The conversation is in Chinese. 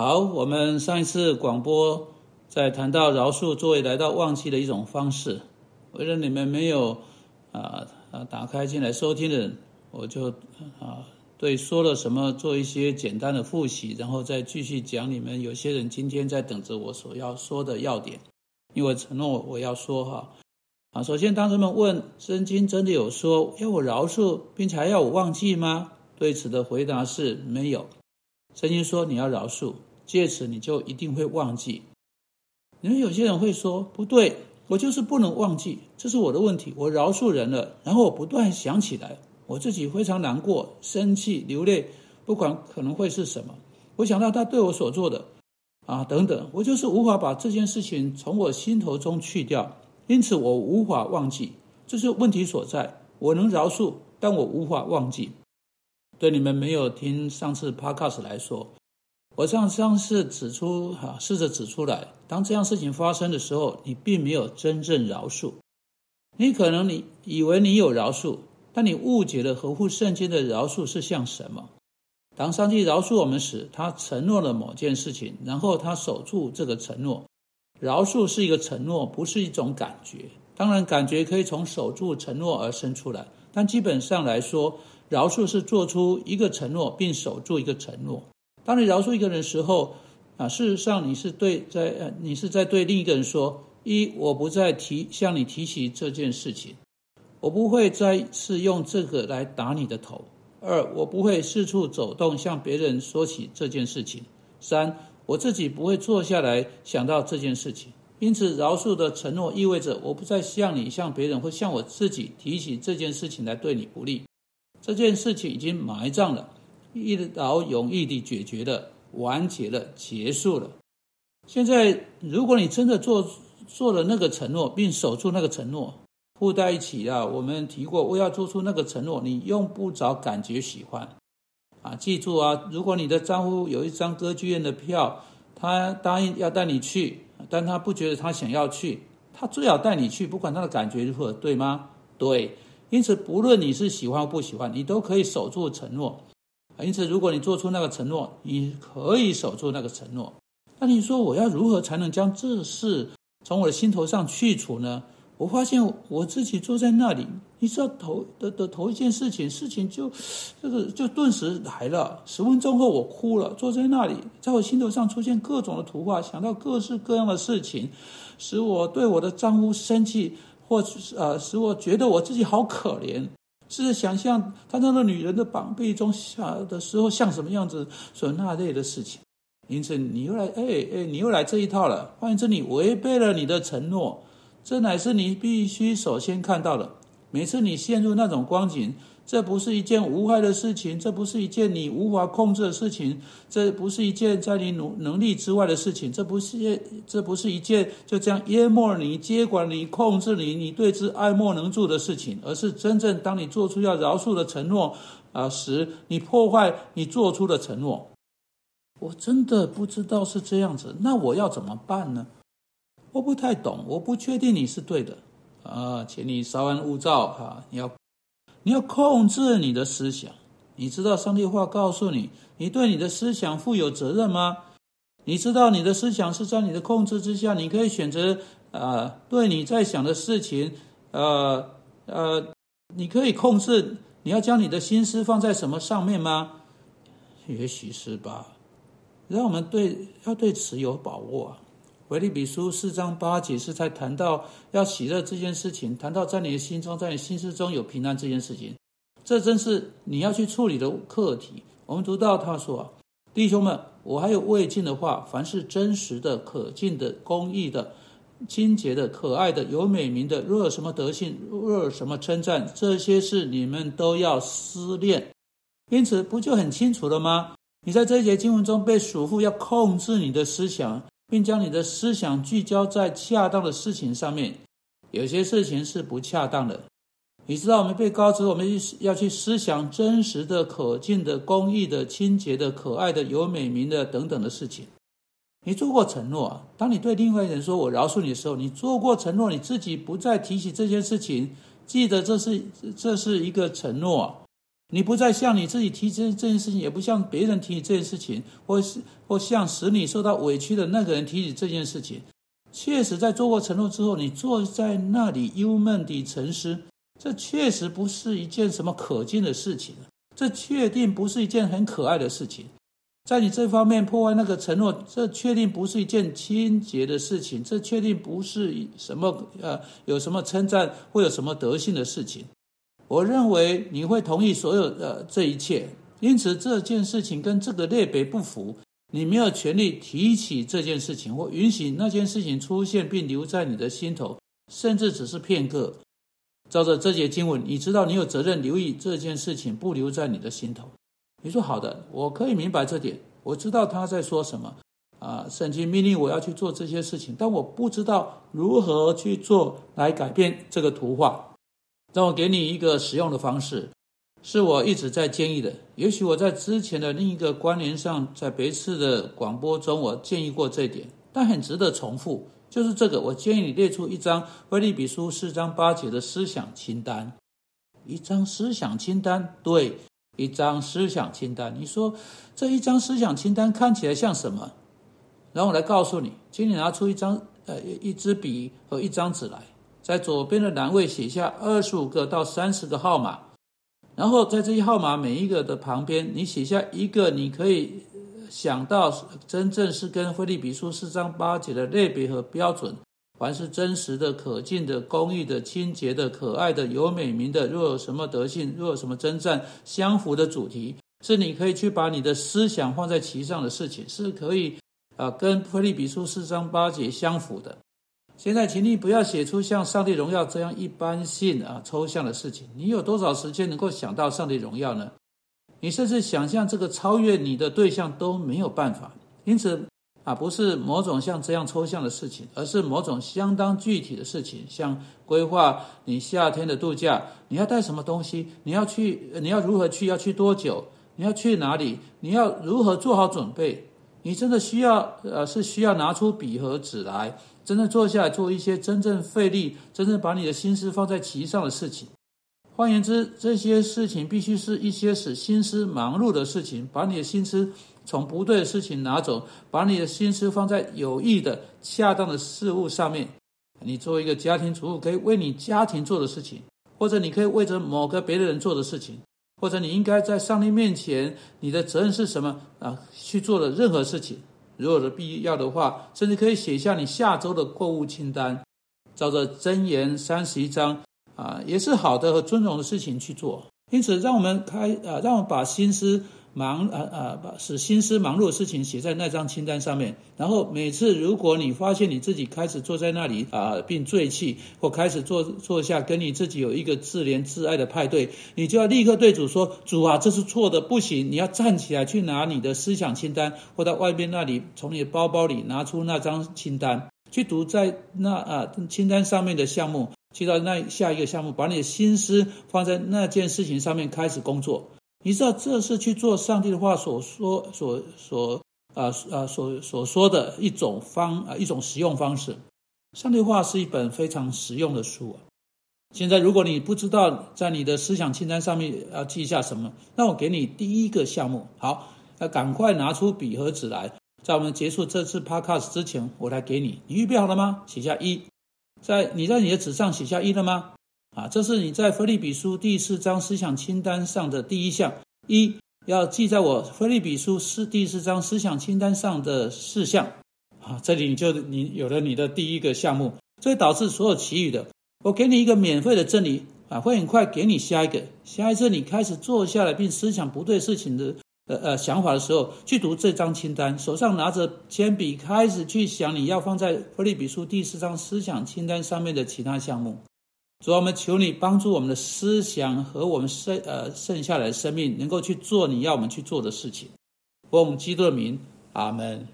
好，我们上一次广播在谈到饶恕作为来到忘记的一种方式，为了你们没有啊啊打开进来收听的人，我就啊对说了什么做一些简单的复习，然后再继续讲。你们有些人今天在等着我所要说的要点，因为承诺我要说哈啊。首先，当人们问圣经真的有说要我饶恕，并且还要我忘记吗？对此的回答是没有。圣经说你要饶恕，借此你就一定会忘记。你们有些人会说不对，我就是不能忘记，这是我的问题。我饶恕人了，然后我不断想起来，我自己非常难过、生气、流泪，不管可能会是什么，我想到他对我所做的啊等等，我就是无法把这件事情从我心头中去掉，因此我无法忘记，这是问题所在。我能饶恕，但我无法忘记。对你们没有听上次 podcast 来说，我上上次指出哈，试着指出来，当这样事情发生的时候，你并没有真正饶恕。你可能你以为你有饶恕，但你误解了合乎圣经的饶恕是像什么？当上帝饶恕我们时，他承诺了某件事情，然后他守住这个承诺。饶恕是一个承诺，不是一种感觉。当然，感觉可以从守住承诺而生出来，但基本上来说。饶恕是做出一个承诺，并守住一个承诺。当你饶恕一个人的时候，啊，事实上你是对在呃，你是在对另一个人说：一，我不再提向你提起这件事情，我不会再次用这个来打你的头；二，我不会四处走动向别人说起这件事情；三，我自己不会坐下来想到这件事情。因此，饶恕的承诺意味着我不再向你、向别人或向我自己提起这件事情来对你不利。这件事情已经埋葬了，一劳永逸地解决了，完结了，结束了。现在，如果你真的做做了那个承诺，并守住那个承诺，附在一起啊，我们提过，我要做出那个承诺，你用不着感觉喜欢啊。记住啊，如果你的丈夫有一张歌剧院的票，他答应要带你去，但他不觉得他想要去，他最好带你去，不管他的感觉如何，对吗？对。因此，不论你是喜欢或不喜欢，你都可以守住承诺。因此，如果你做出那个承诺，你可以守住那个承诺。那你说，我要如何才能将这事从我的心头上去除呢？我发现我自己坐在那里，你知道，头的的头一件事情，事情就这个就顿时来了。十分钟后，我哭了，坐在那里，在我心头上出现各种的图画，想到各式各样的事情，使我对我的丈夫生气。或呃，使我觉得我自己好可怜，是想象他那个女人的膀臂中下的时候像什么样子，所那类的事情。因此，你又来，哎哎，你又来这一套了。换言之，你违背了你的承诺，这乃是你必须首先看到的。每次你陷入那种光景。这不是一件无害的事情，这不是一件你无法控制的事情，这不是一件在你能能力之外的事情，这不是这不是一件就这样淹没你、接管你、控制你、你对之爱莫能助的事情，而是真正当你做出要饶恕的承诺啊时，你破坏你做出的承诺。我真的不知道是这样子，那我要怎么办呢？我不太懂，我不确定你是对的啊，请你稍安勿躁哈，你要。你要控制你的思想，你知道上帝话告诉你，你对你的思想负有责任吗？你知道你的思想是在你的控制之下，你可以选择啊，对你在想的事情，呃呃，你可以控制你要将你的心思放在什么上面吗？也许是吧，让我们对要对此有把握。维利比书四章八节是在谈到要喜乐这件事情，谈到在你的心中，在你心思中有平安这件事情，这正是你要去处理的课题。我们读到他说：“弟兄们，我还有未尽的话，凡是真实的、可敬的、公义的、清洁的、可爱的、有美名的，若有什么德性，若有什么称赞，这些事你们都要思念。因此，不就很清楚了吗？你在这一节经文中被嘱咐要控制你的思想。”并将你的思想聚焦在恰当的事情上面。有些事情是不恰当的。你知道，我们被告知我们要去思想真实的、可敬的、公益的、清洁的、可爱的、有美名的等等的事情。你做过承诺，当你对另外一人说“我饶恕你”的时候，你做过承诺，你自己不再提起这件事情。记得，这是这是一个承诺。你不再向你自己提这这件事情，也不向别人提起这件事情，或是或向使你受到委屈的那个人提起这件事情。确实，在做过承诺之后，你坐在那里忧闷地沉思，这确实不是一件什么可敬的事情，这确定不是一件很可爱的事情。在你这方面破坏那个承诺，这确定不是一件清洁的事情，这确定不是什么呃有什么称赞或有什么德性的事情。我认为你会同意所有的这一切，因此这件事情跟这个类别不符。你没有权利提起这件事情，或允许那件事情出现并留在你的心头，甚至只是片刻。照着这节经文，你知道你有责任留意这件事情不留在你的心头。你说好的，我可以明白这点，我知道他在说什么。啊，圣经命令我要去做这些事情，但我不知道如何去做来改变这个图画。让我给你一个实用的方式，是我一直在建议的。也许我在之前的另一个关联上，在别次的广播中，我建议过这一点，但很值得重复，就是这个。我建议你列出一张《菲利比书》四章八节的思想清单，一张思想清单，对，一张思想清单。你说这一张思想清单看起来像什么？然后我来告诉你，请你拿出一张呃一支笔和一张纸来。在左边的栏位写下二十五个到三十个号码，然后在这些号码每一个的旁边，你写下一个你可以想到真正是跟《菲利比书》四章八节的类别和标准，凡是真实的、可敬的、公义的、清洁的、可爱的、有美名的，若有什么德性，若有什么征战相符的主题，是你可以去把你的思想放在其上的事情，是可以啊跟《菲利比书》四章八节相符的。现在，请你不要写出像上帝荣耀这样一般性啊抽象的事情。你有多少时间能够想到上帝荣耀呢？你甚至想象这个超越你的对象都没有办法。因此，啊，不是某种像这样抽象的事情，而是某种相当具体的事情，像规划你夏天的度假，你要带什么东西，你要去，你要如何去，要去多久，你要去哪里，你要如何做好准备。你真的需要，呃，是需要拿出笔和纸来。真正坐下来做一些真正费力、真正把你的心思放在其上的事情。换言之，这些事情必须是一些使心思忙碌的事情，把你的心思从不对的事情拿走，把你的心思放在有益的、恰当的事物上面。你作为一个家庭主妇，可以为你家庭做的事情，或者你可以为着某个别的人做的事情，或者你应该在上帝面前，你的责任是什么啊？去做的任何事情。如果的必要的话，甚至可以写下你下周的购物清单，照着箴言三十一章啊，也是好的和尊荣的事情去做。因此，让我们开啊，让我们把心思忙啊啊，把使心思忙碌的事情写在那张清单上面。然后每次如果你发现你自己开始坐在那里啊，并醉气，或开始坐坐下跟你自己有一个自怜自爱的派对，你就要立刻对主说：“主啊，这是错的，不行！”你要站起来去拿你的思想清单，或到外边那里从你的包包里拿出那张清单，去读在那啊清单上面的项目，去到那下一个项目，把你的心思放在那件事情上面开始工作。你知道这是去做上帝的话所说所所。啊啊，所所说的一种方啊，一种实用方式。上帝话是一本非常实用的书啊。现在，如果你不知道在你的思想清单上面要记下什么，那我给你第一个项目。好，那赶快拿出笔和纸来，在我们结束这次 podcast 之前，我来给你。你预备好了吗？写下一，在你在你的纸上写下一了吗？啊，这是你在腓立比书第四章思想清单上的第一项一。要记在我《菲利比书》四第四章思想清单上的事项，啊，这里你就你有了你的第一个项目，这会导致所有其余的。我给你一个免费的真理啊，会很快给你下一个。下一次你开始坐下来并思想不对事情的呃呃想法的时候，去读这张清单，手上拿着铅笔，开始去想你要放在《菲利比书》第四章思想清单上面的其他项目。主，我们求你帮助我们的思想和我们剩呃剩下来的生命，能够去做你要我们去做的事情。奉基督的名，阿门。